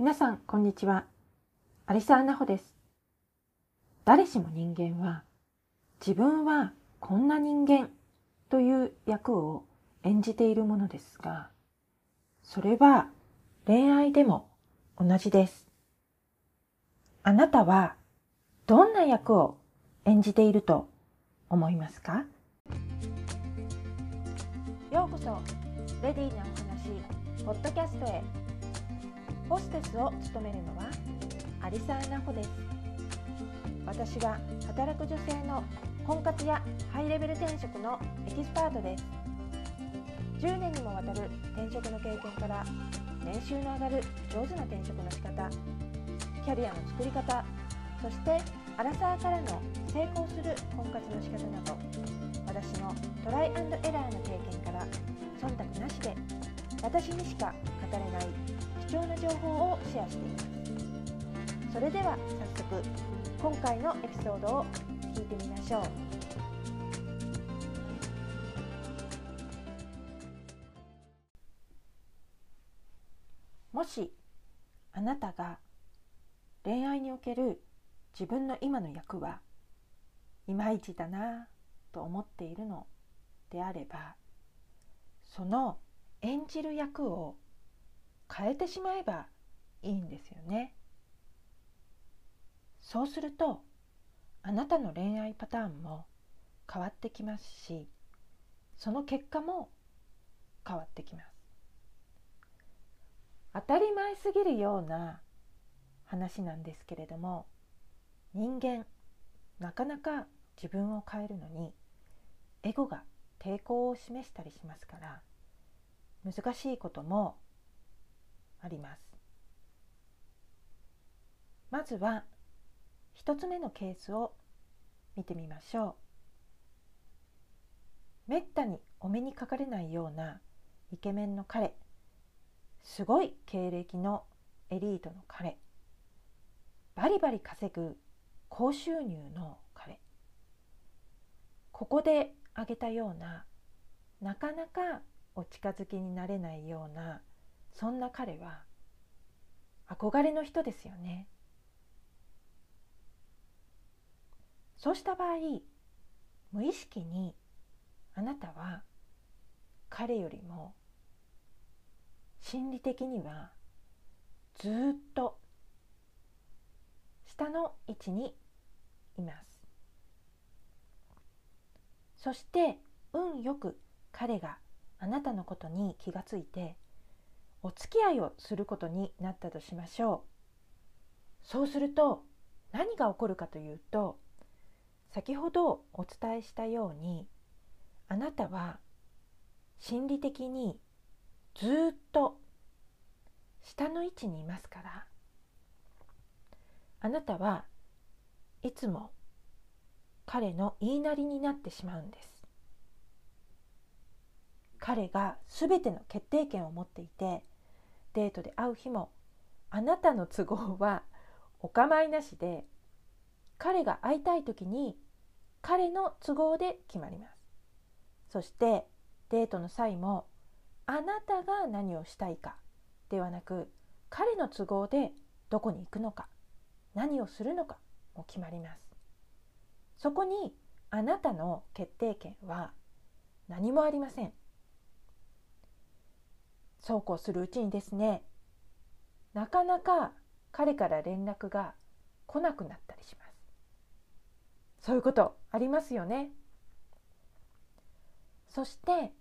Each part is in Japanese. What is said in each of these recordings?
皆さん、こんにちは。アリサーナホです。誰しも人間は、自分はこんな人間という役を演じているものですが、それは恋愛でも同じです。あなたはどんな役を演じていると思いますか？ようこそ、レディーなお話、ポッドキャストへ。ホステスを務めるのはアリサーナホです。私は働く女性の婚活やハイレベル転職のエキスパートです。10年にもわたる転職の経験から年収の上がる上手な転職の仕方、キャリアの作り方、そしてアラサーからの成功する婚活の仕方など私のトライエラーの経験から忖度なしで私にしか語れない貴重な情報をシェアしています。それでは早速今回のエピソードを聞いてみましょう。もしあなたが恋愛における自分の今の役はいまいちだなと思っているのであればその演じる役を変えてしまえばいいんですよね。そうするとあなたの恋愛パターンも変わってきますしその結果も変わってきます。当たり前すぎるような話なんですけれども人間なかなか自分を変えるのにエゴが抵抗を示したりしますから難しいこともあります。まずは一つ目のケースを見てみましょう。めったにお目にかかれないようなイケメンの彼。すごい経歴のエリートの彼。バリバリ稼ぐ高収入の彼。ここで挙げたようななかなかお近づきになれないようなそんな彼は憧れの人ですよね。そうした場合無意識にあなたは彼よりも心理的にはずっと下の位置にいます。そして運よく彼があなたのことに気がついてお付き合いをすることになったとしましょう。そうすると何が起こるかというと先ほどお伝えしたようにあなたは心理的にずっと下の位置にいますからあなたはいつも彼の言いなりになってしまうんです。彼が全ての決定権を持っていてデートで会う日もあなたの都合はお構いなしで彼が会いたい時に彼の都合で決まります。そしてデートの際もあなたが何をしたいかではなく彼の都合でどこに行くのか何をするのかも決まります。そこにあなたの決定権は何もありません。そうこうするうちにですねなかなか彼から連絡が来なくなったりします。そういうことありますよね。そして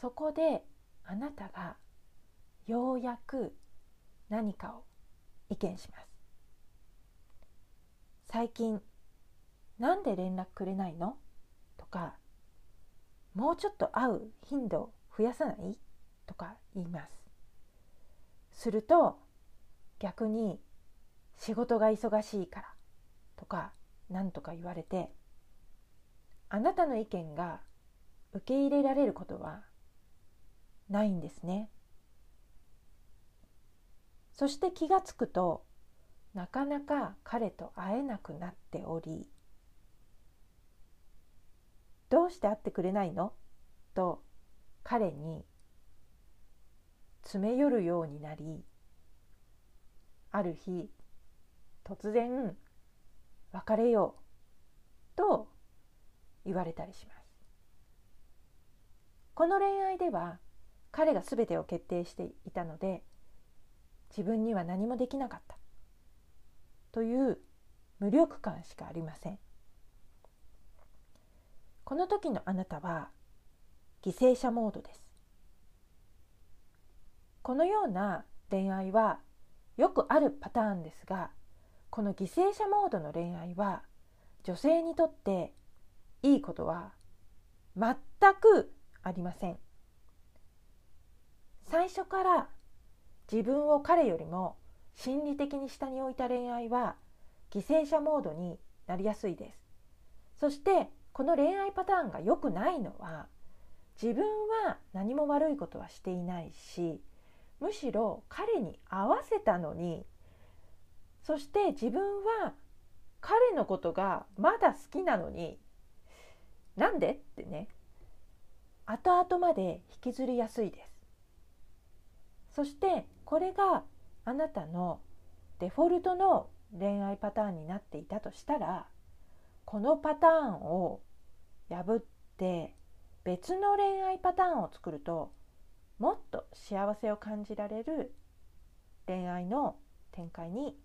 そこであなたがようやく何かを意見します。最近なんで連絡くれないの？とかもうちょっと会う頻度を増やさない？とか言います。すると逆に仕事が忙しいからとか何とか言われてあなたの意見が受け入れられることはないんですね。そして気が付くとなかなか彼と会えなくなっておりどうして会ってくれないの？と彼に詰め寄るようになりある日突然別れようと言われたりします。この恋愛では彼が全てを決定していたので自分には何もできなかったという無力感しかありません。この時のあなたは犠牲者モードです。このような恋愛はよくあるパターンですがこの犠牲者モードの恋愛は女性にとっていいことは全くありません。最初から自分を彼よりも心理的に下に置いた恋愛は犠牲者モードになりやすいです。そしてこの恋愛パターンが良くないのは自分は何も悪いことはしていないしむしろ彼に合わせたのにそして自分は彼のことがまだ好きなのになんで？ってね。後々まで引きずりやすいです。そしてこれがあなたのデフォルトの恋愛パターンになっていたとしたらこのパターンを破って別の恋愛パターンを作るともっと幸せを感じられる恋愛の展開に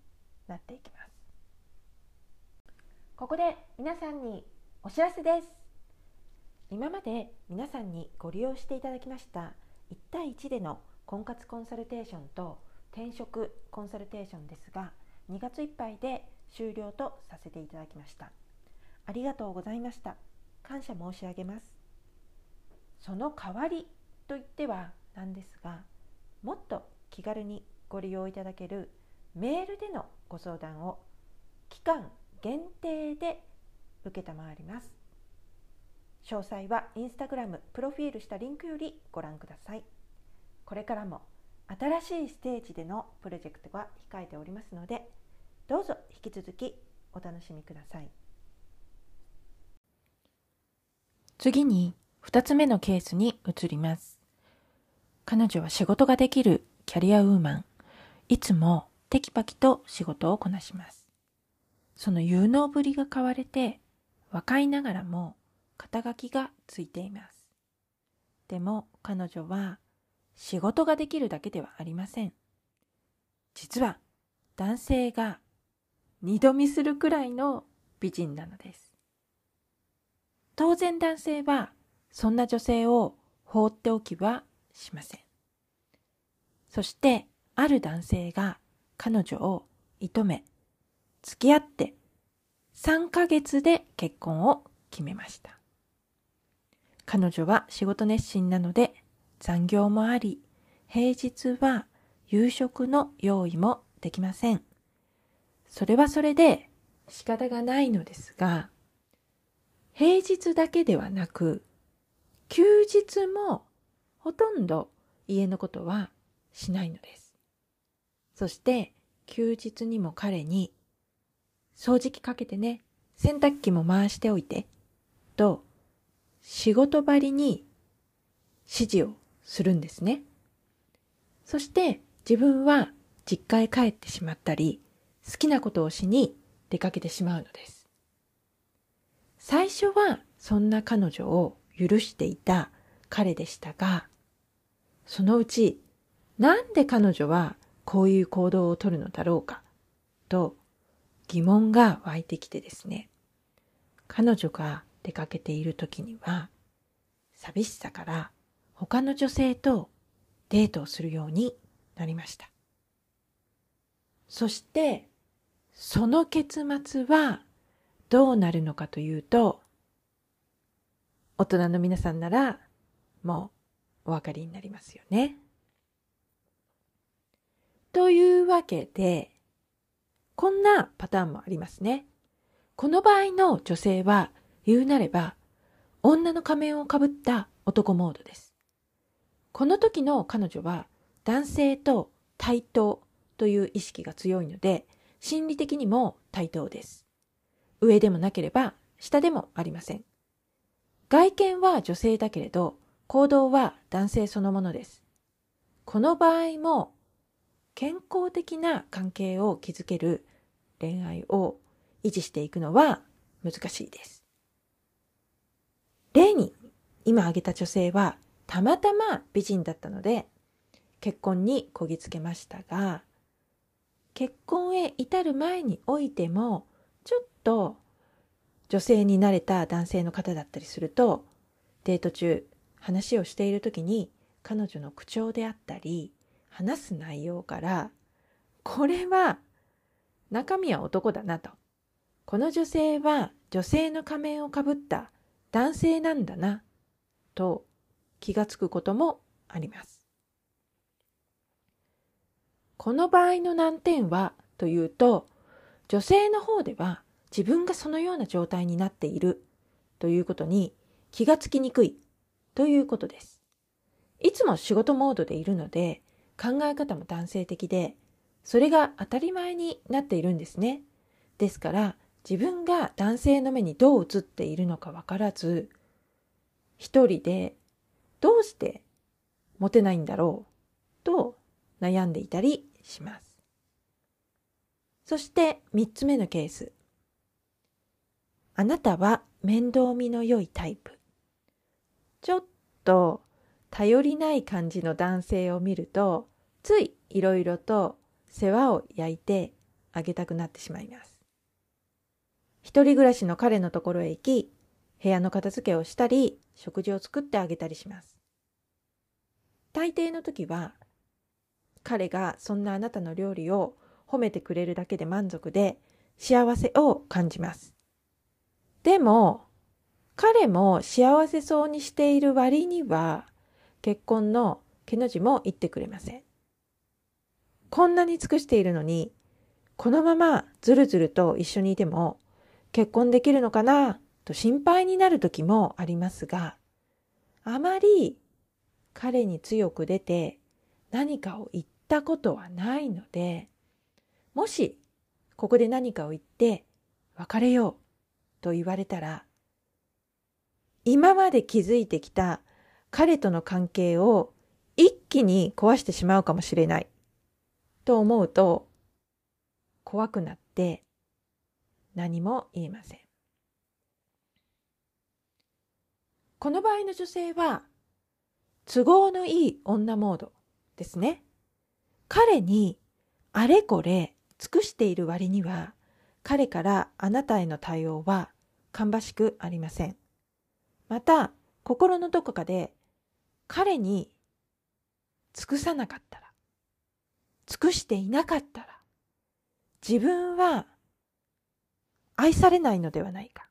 なっていきます。ここで皆さんにお知らせです。今まで皆さんにご利用していただきました1対1での婚活コンサルテーションと転職コンサルテーションですが2月いっぱいで終了とさせていただきました。ありがとうございました。感謝申し上げます。その代わりといってはなんですがもっと気軽にご利用いただけるメールでのご相談を期間限定で承ります。詳細はインスタグラムプロフィールしたリンクよりご覧ください。これからも新しいステージでのプロジェクトが控えておりますのでどうぞ引き続きお楽しみください。次に2つ目のケースに移ります。彼女は仕事ができるキャリアウーマン。いつもテキパキと仕事をこなします。その有能ぶりが買われて、若いながらも肩書きがついています。でも彼女は仕事ができるだけではありません。実は男性が二度見するくらいの美人なのです。当然男性はそんな女性を放っておきはしません。そして、ある男性が彼女を射止め、付き合って3ヶ月で結婚を決めました。彼女は仕事熱心なので残業もあり、平日は夕食の用意もできません。それはそれで仕方がないのですが、平日だけではなく、休日もほとんど家のことはしないのです。そして休日にも彼に掃除機かけてね、洗濯機も回しておいて、と仕事場に指示をするんですね。そして自分は実家へ帰ってしまったり、好きなことをしに出かけてしまうのです。最初はそんな彼女を許していた彼でしたが、そのうち、なんで彼女はこういう行動をとるのだろうか、と疑問が湧いてきてですね、彼女が出かけている時には、寂しさから他の女性とデートをするようになりました。そして、その結末はどうなるのかというと、大人の皆さんならもうお分かりになりますよね。というわけで、こんなパターンもありますね。この場合の女性は言うなれば、女の仮面をかぶった男モードです。この時の彼女は男性と対等という意識が強いので、心理的にも対等です。上でもなければ下でもありません。外見は女性だけれど、行動は男性そのものです。この場合も健康的な関係を築ける恋愛を維持していくのは難しいです。例に今挙げた女性はたまたま美人だったので結婚にこぎつけましたが結婚へ至る前においてもちょっと女性になれた男性の方だったりするとデート中話をしている時に彼女の口調であったり話す内容からこれは中身は男だなとこの女性は女性の仮面をかぶった男性なんだなと気がつくこともあります。この場合の難点はというと女性の方では自分がそのような状態になっているということに気がつきにくいということです。いつも仕事モードでいるので考え方も男性的でそれが当たり前になっているんですね。ですから自分が男性の目にどう映っているのかわからず一人でどうしてモテないんだろうと悩んでいたりします。そして三つ目のケース。あなたは面倒見の良いタイプ。ちょっと頼りない感じの男性を見ると、ついいろいろと世話を焼いてあげたくなってしまいます。一人暮らしの彼のところへ行き、部屋の片付けをしたり、食事を作ってあげたりします。大抵の時は、彼がそんなあなたの料理を褒めてくれるだけで満足で幸せを感じます。でも、彼も幸せそうにしている割には、結婚の毛の字も言ってくれません。こんなに尽くしているのに、このままずるずると一緒にいても結婚できるのかなと心配になる時もありますが、あまり彼に強く出て何かを言ったことはないので、もしここで何かを言って別れようと言われたら、今まで築いてきた彼との関係を一気に壊してしまうかもしれないと思うと怖くなって何も言えません。この場合の女性は都合のいい女モードですね。彼にあれこれ尽くしている割には彼からあなたへの対応は芳しくありません。また心のどこかで彼に尽くさなかったら尽くしていなかったら自分は愛されないのではないか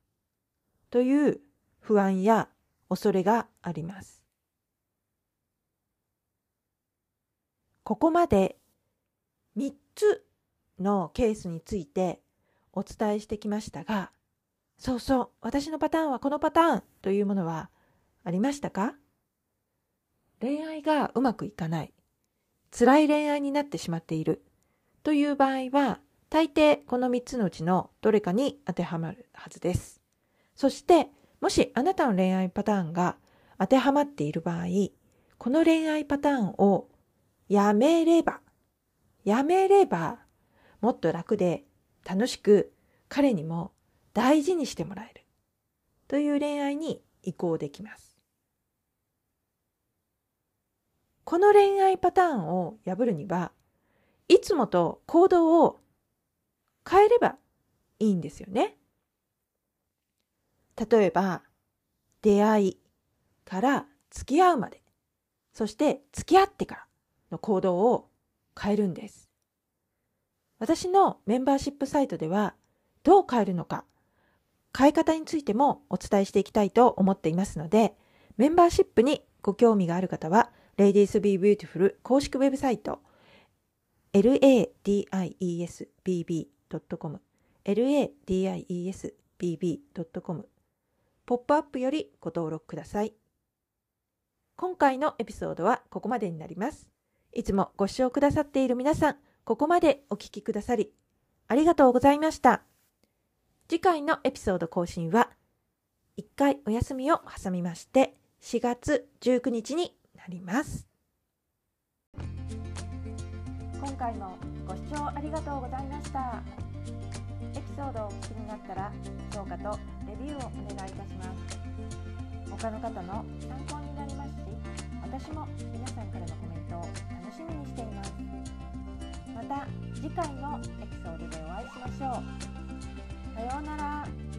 という不安や恐れがあります。ここまで3つのケースについてお伝えしてきましたが、そうそう、私のパターンはこのパターンというものはありましたか？恋愛がうまくいかない、辛い恋愛になってしまっている。という場合は、大抵この3つのうちのどれかに当てはまるはずです。そして、もしあなたの恋愛パターンが当てはまっている場合、この恋愛パターンをやめれば、やめれば、もっと楽で楽しく彼にも大事にしてもらえるという恋愛に移行できます。この恋愛パターンを破るには、いつもと行動を変えればいいんですよね。例えば、出会いから付き合うまで、そして付き合ってからの行動を変えるんです。私のメンバーシップサイトではどう変えるのか、変え方についてもお伝えしていきたいと思っていますので、メンバーシップにご興味がある方は、Ladies Be Beautiful 公式ウェブサイト、ladiesbb.com ladiesbb.com ポップアップよりご登録ください。今回のエピソードはここまでになります。いつもご視聴くださっている皆さん、ここまでお聞きくださり、ありがとうございました。次回のエピソード更新は、1回お休みを挟みまして、4月19日になります。今回もご視聴ありがとうございました。エピソードをお聞きになったら評価とレビューをお願いいたします。他の方の参考になりますし私も皆さんからのコメントを楽しみにしています。また次回のエピソードでお会いしましょう。さようなら。